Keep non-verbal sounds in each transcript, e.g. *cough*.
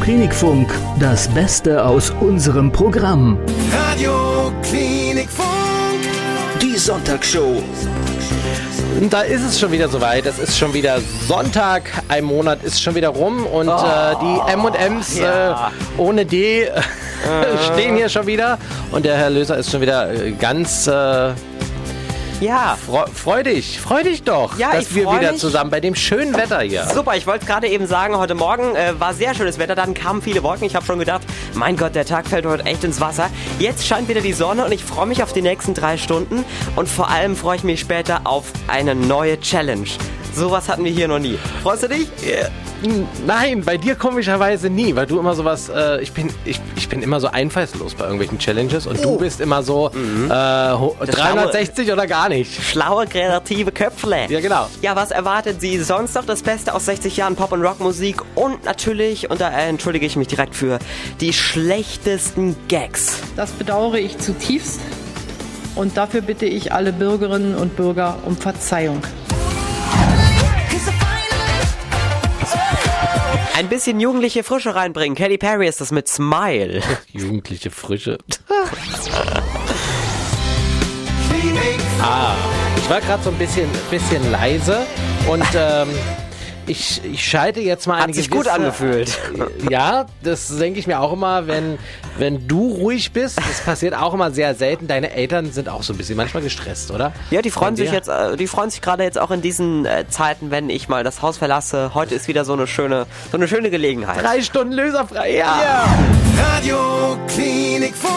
Klinikfunk, das Beste aus unserem Programm. Radio Klinikfunk. Die Sonntagsshow. Und da ist es schon wieder soweit. Es ist schon wieder Sonntag. Ein Monat ist schon wieder rum und äh, die M&M's ja. äh, ohne D *laughs* äh, stehen hier schon wieder. Und der Herr Löser ist schon wieder äh, ganz äh, Ja. freu freudig. Freu dich doch, Ja, dass wir wieder mich. zusammen bei dem schönen Wetter hier. Super, ich wollte gerade eben sagen, heute Morgen äh, war sehr schönes Wetter, dann kamen viele Wolken. Ich habe schon gedacht, mein Gott, der Tag fällt heute echt ins Wasser. Jetzt scheint wieder die Sonne und ich freue mich auf die nächsten drei Stunden und vor allem freue ich mich später auf eine neue Challenge. Sowas hatten wir hier noch nie. Freust du dich? Nein, bei dir komischerweise nie, weil du immer sowas, äh, ich bin, ich, ich bin immer so einfallslos bei irgendwelchen Challenges und du bist immer so äh, ho- 360 oder gar nicht. Schlaue, kreative Köpfle. Ja, genau. Ja, was erwartet Sie sonst noch? Das Beste aus 60 Jahren Pop- und Rockmusik und natürlich, und da äh, entschuldige ich mich direkt für, die schlechtesten Gags. Das bedauere ich zutiefst und dafür bitte ich alle Bürgerinnen und Bürger um Verzeihung. Ein bisschen jugendliche Frische reinbringen. Katy Perry ist das mit Smile. *laughs* Jugendliche Frische. *laughs* ah, ich war gerade so ein bisschen, bisschen leise und ähm, ich, ich schalte jetzt mal Hat eine sich gewisse, gut angefühlt. *laughs* Ja, das denke ich mir auch immer, wenn, wenn du ruhig bist. Das passiert auch immer sehr selten. Deine Eltern sind auch so ein bisschen manchmal gestresst, oder? Ja, die freuen Von sich dir? jetzt, äh, die freuen sich gerade jetzt auch in diesen äh, Zeiten, wenn ich mal das Haus verlasse. Heute ist wieder so eine schöne, so eine schöne Gelegenheit. Drei Stunden löserfrei, ja. Radio Klinikfunk.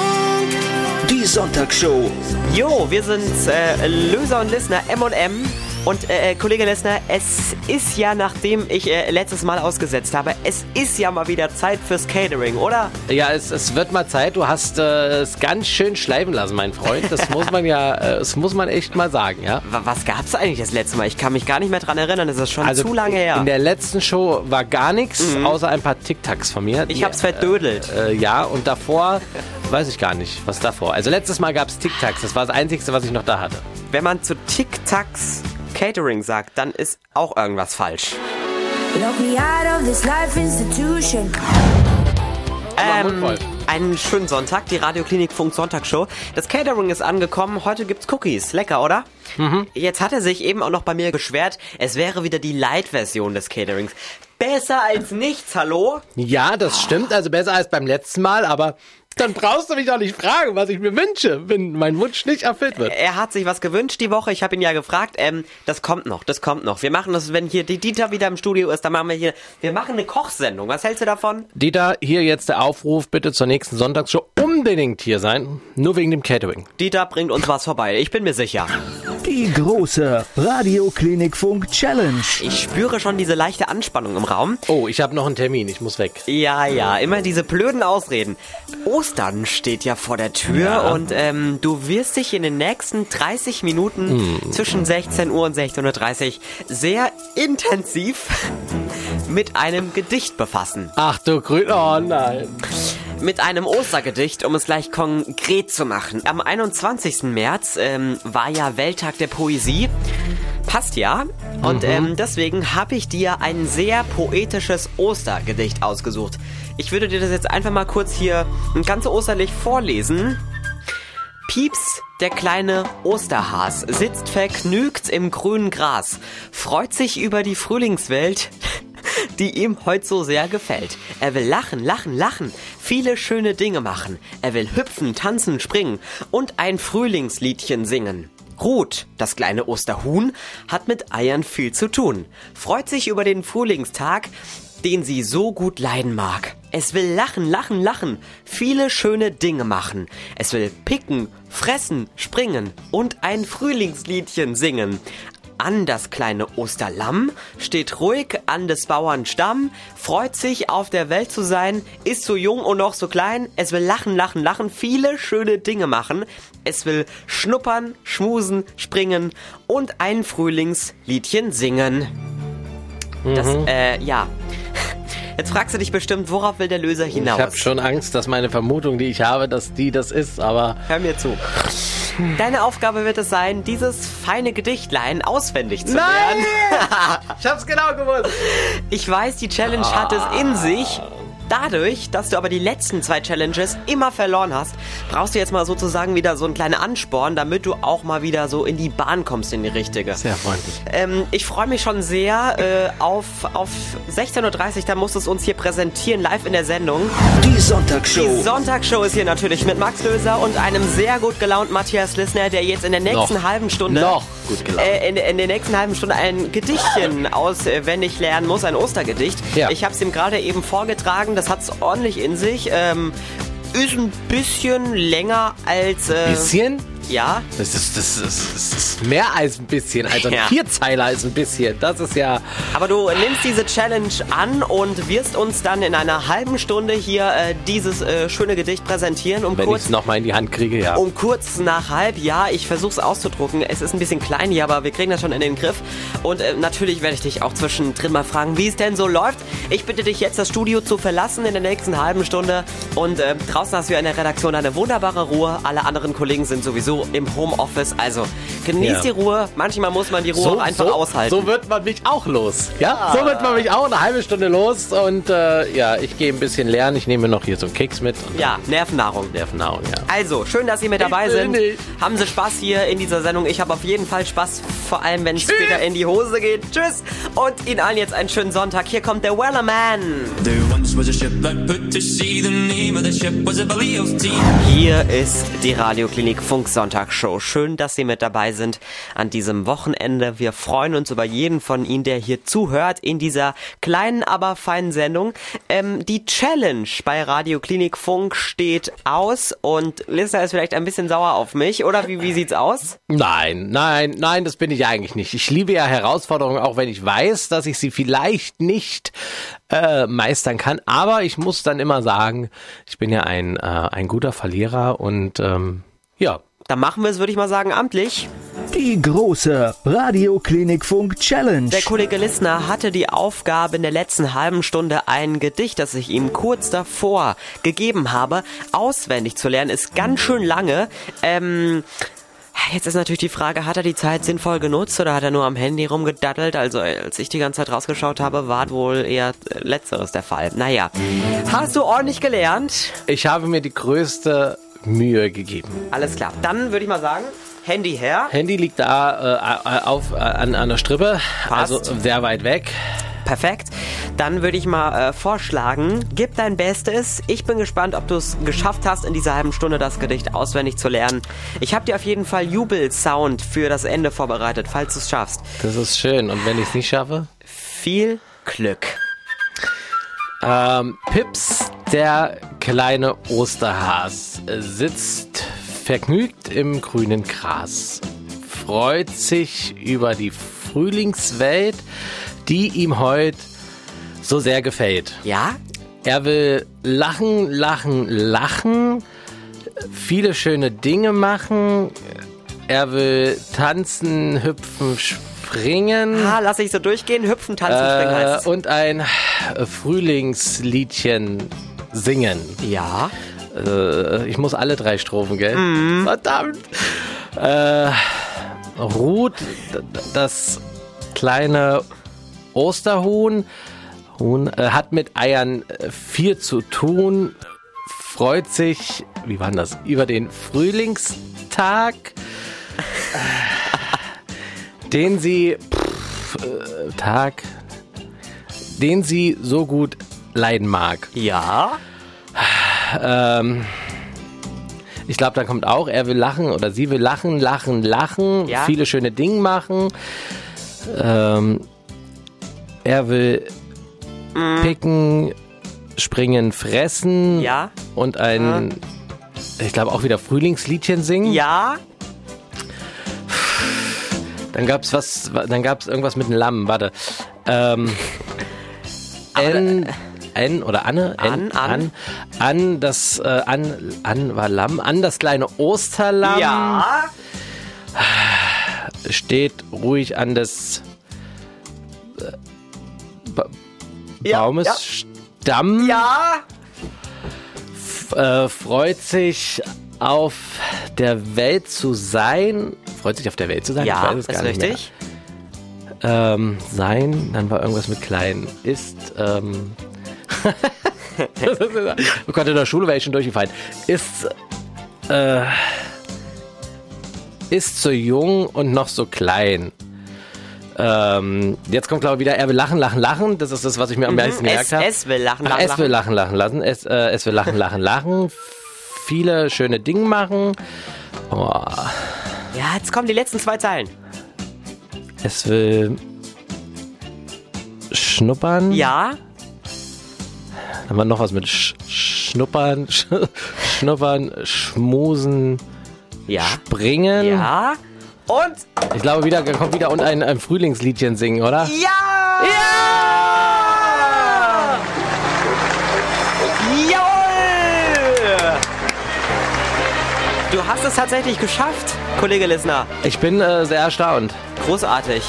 Die Sonntagsshow. Jo, wir sind äh, Löser und Listener M&M. Und äh, äh, Kollege Lessner, es ist ja, nachdem ich äh, letztes Mal ausgesetzt habe, es ist ja mal wieder Zeit fürs Catering, oder? Ja, es, es wird mal Zeit. Du hast äh, es ganz schön schleifen lassen, mein Freund. Das muss man ja, äh, das muss man echt mal sagen, ja. Wa- Was gab's eigentlich das letzte Mal? Ich kann mich gar nicht mehr dran erinnern, das ist schon zu lange her. Also In der letzten Show war gar nichts, außer ein paar Tic-Tacs von mir. ich Die, hab's verdödelt. Äh, ja, und davor weiß ich gar nicht, was davor. Also letztes Mal gab's Tic-Tacs. Das war das Einzige, was ich noch da hatte. Wenn man zu Tic-Tacs Catering sagt, dann ist auch irgendwas falsch. Lock me out of this life institution. Ähm, einen schönen Sonntag, die Radioklinik Funk Sonntagsshow. Das Catering ist angekommen, heute gibt's Cookies. Lecker, oder? Mhm. Jetzt hat er sich eben auch noch bei mir beschwert, es wäre wieder die Light-Version des Caterings. Besser als nichts, hallo? Ja, das stimmt. Also besser als beim letzten Mal, aber dann brauchst du mich doch nicht fragen, was ich mir wünsche, wenn mein Wunsch nicht erfüllt wird. Er hat sich was gewünscht die Woche, ich habe ihn ja gefragt, ähm, das kommt noch, das kommt noch. Wir machen das, wenn hier die Dieter wieder im Studio ist, dann machen wir hier, wir machen eine Kochsendung. Was hältst du davon? Dieter, hier jetzt der Aufruf, bitte zur nächsten Sonntagsshow unbedingt hier sein. Nur wegen dem Catering. Dieter bringt uns was vorbei, ich bin mir sicher. Die große Radio Klinikfunk Challenge. Ich spüre schon diese leichte Anspannung im Raum. Oh, ich habe noch einen Termin, ich muss weg. Ja, ja, immer diese blöden Ausreden. Ostern steht ja vor der Tür Ja. und ähm, du wirst dich in den nächsten 30 Minuten Hm. zwischen 16 Uhr und 16.30 Uhr sehr intensiv *laughs* mit einem Gedicht befassen. Ach du Grün, oh nein. Mit einem Ostergedicht, um es gleich konkret zu machen. Am 21. März ähm, war ja Welttag der Poesie. Passt ja. Und ähm, deswegen habe ich dir ein sehr poetisches Ostergedicht ausgesucht. Ich würde dir das jetzt einfach mal kurz hier ein ganz osterlich vorlesen. Pieps, der kleine Osterhas, sitzt vergnügt im grünen Gras, freut sich über die Frühlingswelt, *laughs* die ihm heute so sehr gefällt. Er will lachen, lachen, lachen, viele schöne Dinge machen. Er will hüpfen, tanzen, springen und ein Frühlingsliedchen singen. Ruth, das kleine Osterhuhn, hat mit Eiern viel zu tun, freut sich über den Frühlingstag, den sie so gut leiden mag. Es will lachen, lachen, lachen, viele schöne Dinge machen. Es will picken, fressen, springen und ein Frühlingsliedchen singen. An das kleine Osterlamm steht ruhig an des Bauern Stamm, freut sich auf der Welt zu sein, ist so jung und noch so klein, es will lachen, lachen, lachen, viele schöne Dinge machen. Es will schnuppern, schmusen, springen und ein Frühlingsliedchen singen. Das, äh, ja. *laughs* Jetzt fragst du dich bestimmt, worauf will der Löser hinaus? Ich habe schon Angst, dass meine Vermutung, die ich habe, dass die das ist, aber Hör mir zu. Deine Aufgabe wird es sein, dieses feine Gedichtlein auswendig zu lernen. ich hab's genau gewusst. Ich weiß, die Challenge hat es in sich. Dadurch, dass du aber die letzten zwei Challenges immer verloren hast, brauchst du jetzt mal sozusagen wieder so einen kleinen Ansporn, damit du auch mal wieder so in die Bahn kommst, in die richtige. Sehr freundlich. Ähm, ich freue mich schon sehr äh, auf, auf 16.30 Uhr, da musst du es uns hier präsentieren, live in der Sendung. Die Sonntagsshow. Die Sonntagsshow ist hier natürlich mit Max Löser und einem sehr gut gelaunten Matthias Lissner, der jetzt in der nächsten Noch. halben Stunde Noch gut gelaunt. äh, in, in der nächsten halben Stunde ein Gedichtchen auswendig lernen muss, ein Ostergedicht. Ja. Ich habe es ihm gerade eben vorgetragen, das hat es ordentlich in sich. Ähm, ist ein bisschen länger als... Äh, Bisschen? Ja, Das ist, das, ist, das ist mehr als ein bisschen. Also ein Ja. Vierzeiler ist ein bisschen. Das ist ja. aber du nimmst diese Challenge an und wirst uns dann in einer halben Stunde hier äh, dieses äh, schöne Gedicht präsentieren, um Wenn ich kurz es nochmal in die Hand kriege, ja. Um kurz nach halb, ja, ich versuche es auszudrucken. Es ist ein bisschen klein hier, aber wir kriegen das schon in den Griff. Und äh, natürlich werde ich dich auch zwischendrin mal fragen, wie es denn so läuft. Ich bitte dich jetzt, das Studio zu verlassen in der nächsten halben Stunde. Und äh, draußen hast du in der Redaktion eine wunderbare Ruhe. Alle anderen Kollegen sind sowieso im Homeoffice. Also genieß Ja. die Ruhe. Manchmal muss man die Ruhe auch einfach so, aushalten. So wird man mich auch los. Ja, so wird man mich auch eine halbe Stunde los. Und äh, ja, ich gehe ein bisschen lernen. Ich nehme noch hier so einen Keks mit. Und ja, Nervennahrung. Nervennahrung, ja. Also, schön, dass Sie mit dabei Ich sind. nicht. Haben Sie Spaß hier in dieser Sendung? Ich habe auf jeden Fall Spaß, vor allem wenn es später in die Hose geht. Tschüss und Ihnen allen jetzt einen schönen Sonntag. Hier kommt der Wellerman. There once was a ship that put to sea. The name of the ship was a belly of tea. Hier ist die Radioklinik Funk Sonntagsshow. Schön, dass Sie mit dabei sind an diesem Wochenende. Wir freuen uns über jeden von Ihnen, der hier zuhört in dieser kleinen, aber feinen Sendung. Ähm, die Challenge bei Radioklinik Funk steht aus und Lisa ist vielleicht ein bisschen sauer auf mich, oder wie, wie sieht's aus? Nein, nein, nein, das bin ich eigentlich nicht. Ich liebe ja Herausforderungen, auch wenn ich weiß, dass ich sie vielleicht nicht äh, meistern kann. Aber ich muss dann immer sagen, ich bin ja ein, äh, ein guter Verlierer und ähm, ja, Dann machen wir es, würde ich mal sagen, amtlich. Die große Radioklinikfunk Challenge. Der Kollege Lissner hatte die Aufgabe in der letzten halben Stunde ein Gedicht, das ich ihm kurz davor gegeben habe, auswendig zu lernen. Ist ganz schön lange. Ähm, Jetzt ist natürlich die Frage, hat er die Zeit sinnvoll genutzt oder hat er nur am Handy rumgedattelt? Also als ich die ganze Zeit rausgeschaut habe, war wohl eher äh, letzteres der Fall. Naja, hast du ordentlich gelernt? ich habe mir die größte Mühe gegeben. Alles klar. Dann würde ich mal sagen, Handy her. Handy liegt da äh, auf, äh, an, an der Strippe, Passt. also sehr weit weg. Perfekt. Dann würde ich mal äh, vorschlagen, gib dein Bestes. Ich bin gespannt, ob du es geschafft hast, in dieser halben Stunde das Gedicht auswendig zu lernen. Ich habe dir auf jeden Fall Jubelsound für das Ende vorbereitet, falls du es schaffst. Das ist schön. Und wenn ich es nicht schaffe? Viel Glück. Ähm, Pips, der kleine Osterhas, sitzt vergnügt im grünen Gras, freut sich über die Frühlingswelt, die ihm heute so sehr gefällt. Ja? Er will lachen, lachen, lachen, viele schöne Dinge machen. Er will tanzen, hüpfen, springen. Ah, lass ich so durchgehen. Hüpfen, tanzen, springen Äh, heißt es. und ein Frühlingsliedchen singen. Ja. Äh, ich muss alle drei Strophen, gell? Mhm. Verdammt! Äh, d- das kleine Osterhuhn, Huhn, äh, hat mit Eiern äh, viel zu tun, freut sich, wie war das, über den Frühlingstag, äh, den sie, pff, äh, Tag, den sie so gut leiden mag. Ja? Ähm, ich glaube, da kommt auch, er will lachen oder sie will lachen, lachen, lachen, Ja. viele schöne Dinge machen. Ähm, er will picken, springen, fressen Ja? und ein, ich glaube, auch wieder Frühlingsliedchen singen. Ja? Dann gab's was, dann gab's irgendwas mit einem Lamm, warte. Ähm, N, N oder Anne? N, An, an. an, an, das, äh, an, an war Lamm, an das kleine Osterlamm Ja? steht ruhig an des äh, ba Ja, Baumes ja. Stamm, Ja? f- äh, freut sich auf der Welt zu sein, freut sich auf der Welt zu sein, ich Ja, weiß es ist richtig. Ähm, sein, dann war irgendwas mit klein. Ist, ähm, *laughs* oh Gott, in der Schule wäre ich schon durchgefallen. Ist, äh, ist so jung und noch so klein. Ähm, jetzt kommt, glaube ich, wieder, er will lachen, lachen, lachen. Das ist das, was ich mir am meisten es, gemerkt habe. es will lachen, Ach, lachen, es will lachen, lachen lassen. Es, äh, es will lachen, lachen, lachen. Viele schöne Dinge machen. Oh, Ja, jetzt kommen die letzten zwei Zeilen. es will schnuppern. Ja, haben wir noch was mit Sch schnuppern, sch *laughs* schnuppern, schmusen, ja, springen. ja. Und Ich glaube, wieder kommt wieder und ein, ein Frühlingsliedchen singen, oder? ja! Ja! Jawohl! Du hast es tatsächlich geschafft, Kollege Lissner. Ich bin äh, sehr erstaunt. Großartig.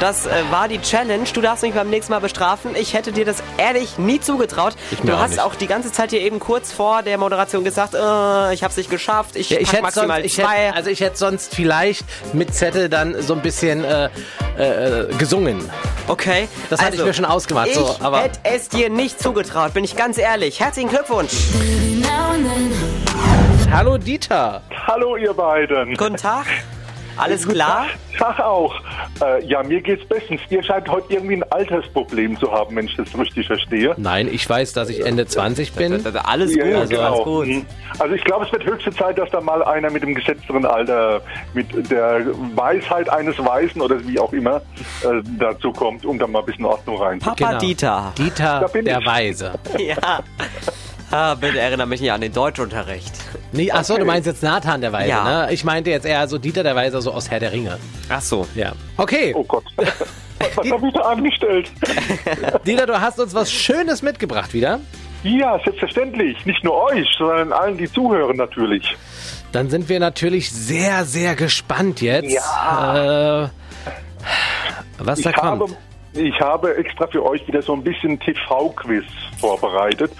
Das äh, war die Challenge. Du darfst mich beim nächsten Mal bestrafen. Ich hätte dir das ehrlich nie zugetraut. Du auch hast nicht. auch die ganze Zeit hier eben kurz vor der Moderation gesagt, äh, ich hab's nicht geschafft. Ich, Ja, ich hätte maximal sonst, ich zwei. hätte, also ich hätte sonst vielleicht mit Zettel dann so ein bisschen äh, äh, gesungen. okay. Das hatte ich mir schon ausgemacht, Ich so, aber- hätte es dir nicht zugetraut, bin ich ganz ehrlich. Herzlichen Glückwunsch. Hallo Dieter. Hallo ihr beiden. Guten Tag. Alles klar? Tag auch. Äh, ja, mir geht's bestens. Ihr scheint heute irgendwie ein Altersproblem zu haben, wenn ich das richtig verstehe. Nein, ich weiß, dass ich Ende 20 bin. Alles gut, Ja, also alles gut. Mhm. Also ich glaube, es wird höchste Zeit, dass da mal einer mit dem gesetzteren Alter, mit der Weisheit eines Weisen oder wie auch immer, äh, dazu kommt, um da mal ein bisschen Ordnung reinzubringen. Papa Genau. Dieter. Dieter, Da bin der ich. Weise. *laughs* Ja. Ah, bitte erinnere mich nicht an den Deutschunterricht. Nee, ach so, Okay. du meinst jetzt Nathan der Weise, Ja. ne? Ich meinte jetzt eher so Dieter der Weise, so aus Herr der Ringe. Ach so. Ja. Okay, Oh Gott. *laughs* Was habe ich da angestellt? *laughs* Dieter, du hast uns was Schönes mitgebracht wieder. Ja, selbstverständlich. Nicht nur euch, sondern allen, die zuhören natürlich. Dann sind wir natürlich sehr, sehr gespannt jetzt. Äh, was da Ich habe, kommt. Ich habe extra für euch wieder so ein bisschen TV-Quiz vorbereitet.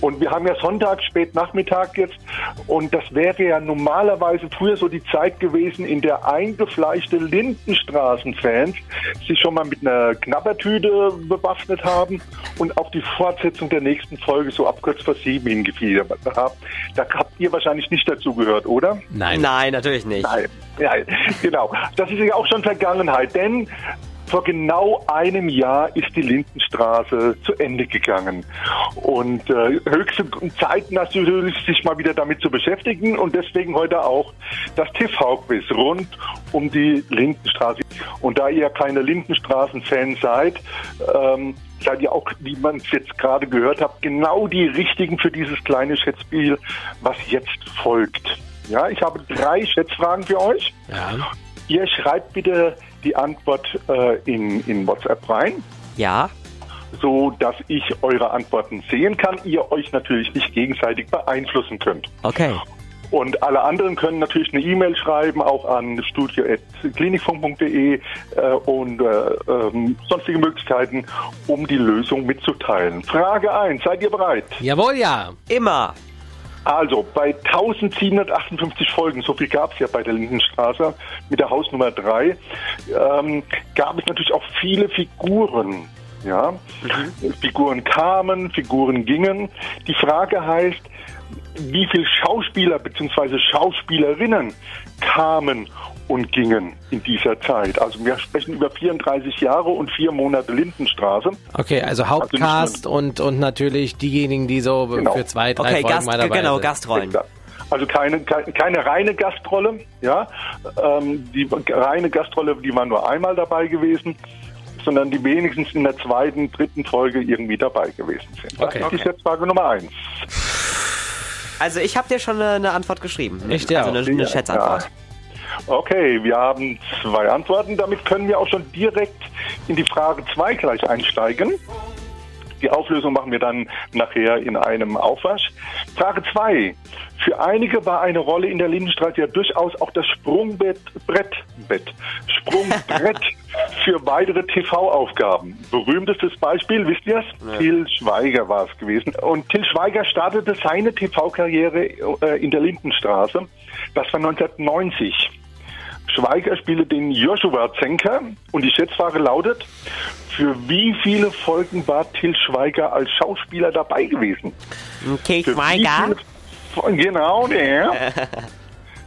Und wir haben ja Sonntag, spät Nachmittag jetzt. Und das wäre ja normalerweise früher so die Zeit gewesen, in der eingefleischte Lindenstraßen-Fans sich schon mal mit einer Knabbertüte bewaffnet haben und auf die Fortsetzung der nächsten Folge so ab kurz vor sieben hingefiedert haben. Da habt ihr wahrscheinlich nicht dazu gehört, oder? Nein. Nein, natürlich nicht. Nein, ja, genau. Das ist ja auch schon Vergangenheit, denn vor genau einem Jahr ist die Lindenstraße zu Ende gegangen. Und äh, höchste Zeit natürlich, sich mal wieder damit zu beschäftigen und deswegen heute auch das TV-Quiz rund um die Lindenstraße. Und da ihr keine Lindenstraßen-Fans seid, ähm, seid ihr auch, wie man es jetzt gerade gehört habt, genau die richtigen für dieses kleine Schätzspiel, was jetzt folgt. Ja, ich habe drei Schätzfragen für euch. Ja. Ihr schreibt bitte die Antwort äh, in, in WhatsApp rein, Ja? so dass ich eure Antworten sehen kann. Ihr euch natürlich nicht gegenseitig beeinflussen könnt. Okay. Und alle anderen können natürlich eine E-Mail schreiben, auch an studio.klinikfunk.de äh, und äh, ähm, sonstige Möglichkeiten, um die Lösung mitzuteilen. Frage 1, seid ihr bereit? Jawohl, ja. Immer. Also bei 1758 Folgen, so viel gab es ja bei der Lindenstraße mit der Hausnummer 3, ähm, gab es natürlich auch viele Figuren. Ja, Figuren kamen, Figuren gingen. Die Frage heißt, wie viele Schauspieler bzw. Schauspielerinnen kamen und gingen in dieser Zeit. Also wir sprechen über 34 Jahre und vier Monate Lindenstraße. Okay, also Hauptcast und, und natürlich diejenigen, die so Genau. für zwei, drei Okay, Folgen Gast, mal dabei genau, sind. Gastrollen. Exakt. Also keine, keine, keine reine Gastrolle, ja. Ähm, die reine Gastrolle, die war nur einmal dabei gewesen, sondern die wenigstens in der zweiten, dritten Folge irgendwie dabei gewesen sind. Das Okay. ist die Schätzfrage Nummer eins. Also ich habe dir schon eine, eine Antwort geschrieben. Ich dir also eine, eine Ja, Schätzantwort. Okay, wir haben zwei Antworten. Damit können wir auch schon direkt in die Frage zwei gleich einsteigen. Die Auflösung machen wir dann nachher in einem Aufwasch. Frage zwei: Für einige war eine Rolle in der Lindenstraße ja durchaus auch das Sprungbrett, Brett, Bett, Sprungbrett *laughs* für weitere TV-Aufgaben. Berühmtestes Beispiel, wisst ihr es? Till Schweiger war es gewesen. Und Till Schweiger startete seine TV-Karriere äh, in der Lindenstraße. Das war 1990. Schweiger spiele den Joshua Zenker und die Schätzfrage lautet, für wie viele Folgen war Till Schweiger als Schauspieler dabei gewesen? Okay, Schweiger. Genau, der. *laughs*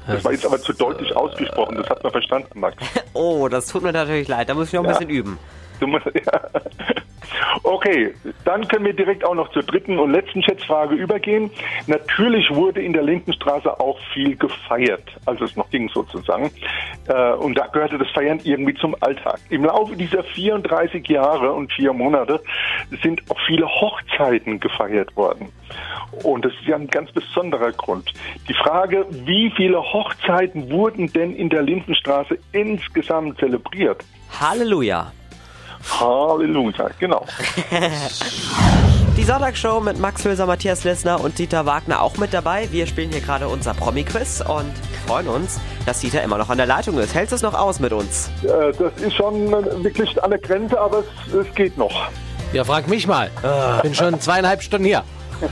Das war jetzt aber zu deutlich ausgesprochen, das hat man verstanden, Max. *laughs* Oh, das tut mir natürlich leid. Da muss ich noch ein Ja. bisschen üben. Du musst, *laughs* ja. Okay, dann können wir direkt auch noch zur dritten und letzten Schätzfrage übergehen. Natürlich wurde in der Lindenstraße auch viel gefeiert, als es noch ging sozusagen. Äh, Und da gehörte das Feiern irgendwie zum Alltag. Im Laufe dieser 34 Jahre und vier Monate sind auch viele Hochzeiten gefeiert worden. Und das ist ja ein ganz besonderer Grund. Die Frage, wie viele Hochzeiten wurden denn in der Lindenstraße insgesamt zelebriert? Halleluja. Halleluja, genau. *laughs* Die Sonntagsshow mit Max Hülser, Matthias Lissner und Dieter Wagner auch mit dabei. Wir spielen hier gerade unser Promi-Quiz und freuen uns, dass Dieter immer noch an der Leitung ist. Hältst du es noch aus mit uns? Äh, Das ist schon äh, wirklich an der Grenze, aber es, es geht noch. Ja, frag mich mal. Bin schon zweieinhalb Stunden hier.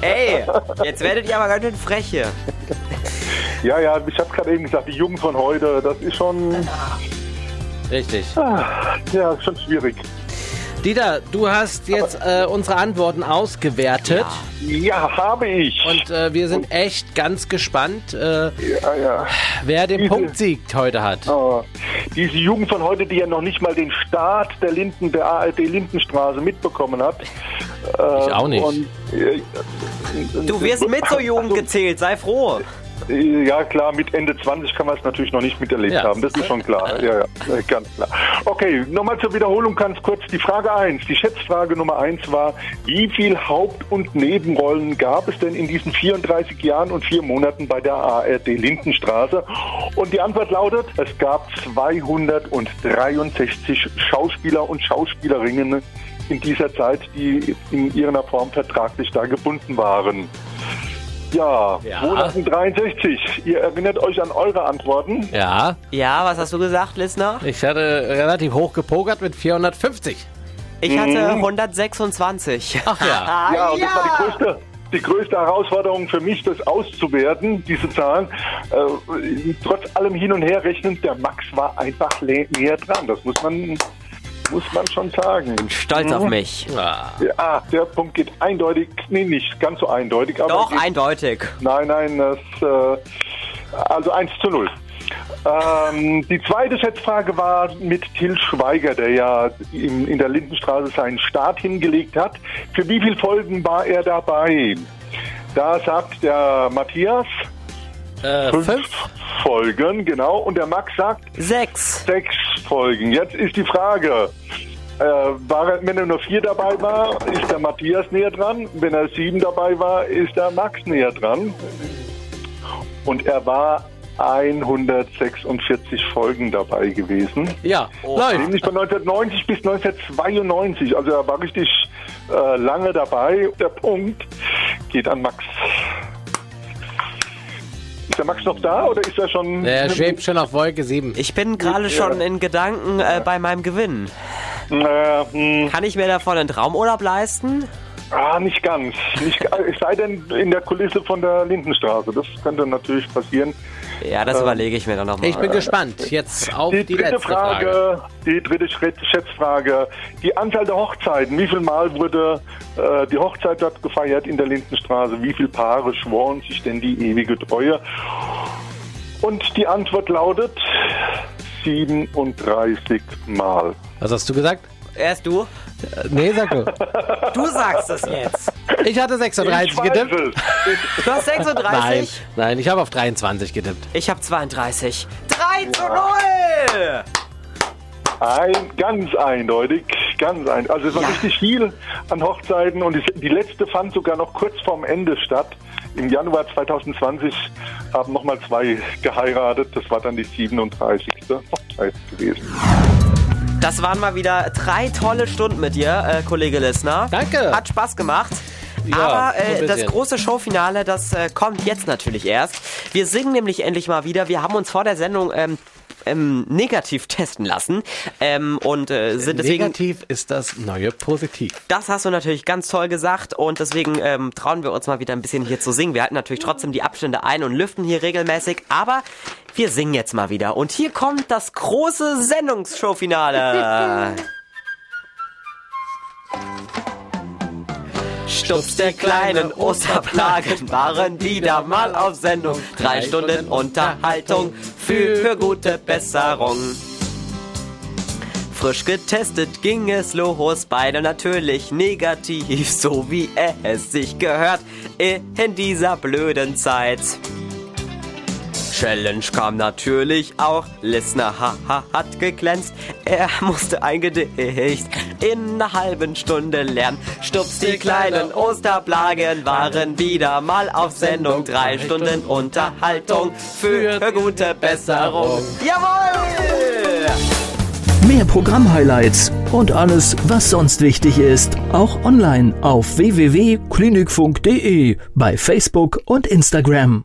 Ey, jetzt werdet ihr aber ganz schön frech hier. Ja, ja, ich habe gerade eben gesagt, die Jugend von heute, das ist schon, Richtig. ja, schon schwierig. Dieter, du hast jetzt äh, unsere Antworten ausgewertet. Ja, habe ich. Und äh, wir sind echt ganz gespannt, äh, ja, ja. wer den Diese- Punktsieg heute hat. Oh, diese Jugend von heute, die ja noch nicht mal den Start der Linden, der ARD Lindenstraße mitbekommen hat. Äh, Ich auch nicht. Und, äh, Du wirst mit zur Jugend gezählt, sei froh. Ja, klar, mit Ende 20 kann man es natürlich noch nicht miterlebt Ja. haben. Das ist schon klar. Ja, ja, äh, ganz klar. Okay, nochmal zur Wiederholung ganz kurz. Die Frage 1, die Schätzfrage Nummer 1 war, wie viel Haupt- und Nebenrollen gab es denn in diesen 34 Jahren und vier Monaten bei der ARD Lindenstraße? Und die Antwort lautet, es gab 263 Schauspieler und Schauspielerinnen in dieser Zeit, die in irgendeiner Form vertraglich da gebunden waren. Ja, Ja. 263. Ihr erinnert euch an eure Antworten? Ja, Ja, was hast du gesagt, Lissner? ich hatte relativ hoch gepokert mit 450. Ich hatte 126. Ach ja. *laughs* Ja, und das war die größte, die größte Herausforderung für mich, das auszuwerten, diese Zahlen. Äh, trotz allem Hin- und Herrechnen, der Max war einfach näher dran. Das muss man, muss man schon sagen. Stolz auf mich. Ah. Ja, der Punkt geht eindeutig, nee, nicht ganz so eindeutig, aber Doch, geht, eindeutig. Nein, nein, das, äh, also 1 zu 0. Ähm, die zweite Schätzfrage war mit Till Schweiger, der ja in, in der Lindenstraße seinen Start hingelegt hat. Für wie viele Folgen war er dabei? Da sagt der Matthias Äh, fünf, fünf? Folgen, genau. Und der Max sagt Sechs. sechs Folgen. Jetzt ist die Frage, äh, war wenn er nur vier dabei war, ist der Matthias näher dran. Wenn er sieben dabei war, ist der Max näher dran. Und er war 146 Folgen dabei gewesen. Ja, läuft. Nämlich von 1990 bis 1992. Also er war richtig äh, lange dabei. Der Punkt geht an Max. Ist der Max noch da oder ist er schon... Der schwebt schon auf Wolke 7. Ich bin gerade schon in Gedanken äh, bei meinem Gewinn. Äh, hm, Kann ich mir davon einen Traumurlaub leisten? Ah, nicht ganz. Nicht, ga- es sei denn in der Kulisse von der Lindenstraße. Das könnte natürlich passieren. Ja, das überlege ich mir dann nochmal. Ich bin gespannt. Jetzt auf die, Die dritte letzte Frage. Frage, die dritte Schätzfrage. Die Anzahl der Hochzeiten. Wie viel Mal wurde äh, die Hochzeit dort gefeiert in der Lindenstraße? Wie viele Paare schworen sich denn die ewige Treue? Und die Antwort lautet 37 Mal. Was hast du gesagt? Erst du? Nee, sag du. *laughs* Du sagst es jetzt. Ich hatte 36 Ich getippt. es. Du hast 36? Nein, nein, ich habe auf 23 getippt. Ich habe 32. 3 zu 0! Ein, ganz eindeutig, ganz eindeutig. Also es war Ja. richtig viel an Hochzeiten und die, die letzte fand sogar noch kurz vorm Ende statt. Im Januar 2020 haben nochmal zwei geheiratet. Das war dann die 37. Hochzeit gewesen. Das waren mal wieder drei tolle Stunden mit dir, äh, Kollege Lissner. Danke. Hat Spaß gemacht. Ja, Aber äh, das große Showfinale, das äh, kommt jetzt natürlich erst. Wir singen nämlich endlich mal wieder. Wir haben uns vor der Sendung ähm, ähm, negativ *laughs* testen lassen ähm, und äh, sind deswegen. Negativ ist das neue Positiv. Das hast du natürlich ganz toll gesagt und deswegen ähm, trauen wir uns mal wieder ein bisschen hier zu singen. Wir halten natürlich trotzdem die Abstände ein und lüften hier regelmäßig, aber wir singen jetzt mal wieder. Und hier kommt das große Sendungsshow-Finale. Stups der kleinen Osterplagen waren wieder mal auf Sendung. Drei Stunden Unterhaltung für, für gute Besserung. Frisch getestet ging es los, beide natürlich negativ, so wie es sich gehört in dieser blöden Zeit. Challenge kam natürlich auch. Listener haha hat geglänzt. Er musste ein Gedicht in einer halben Stunde lernen. Stups, die kleinen Osterplagen waren wieder mal auf Sendung. Drei Stunden Unterhaltung für, für gute Besserung. Jawohl! Mehr Programm-Highlights und alles, was sonst wichtig ist, auch online auf www.klinikfunk.de, bei Facebook und Instagram.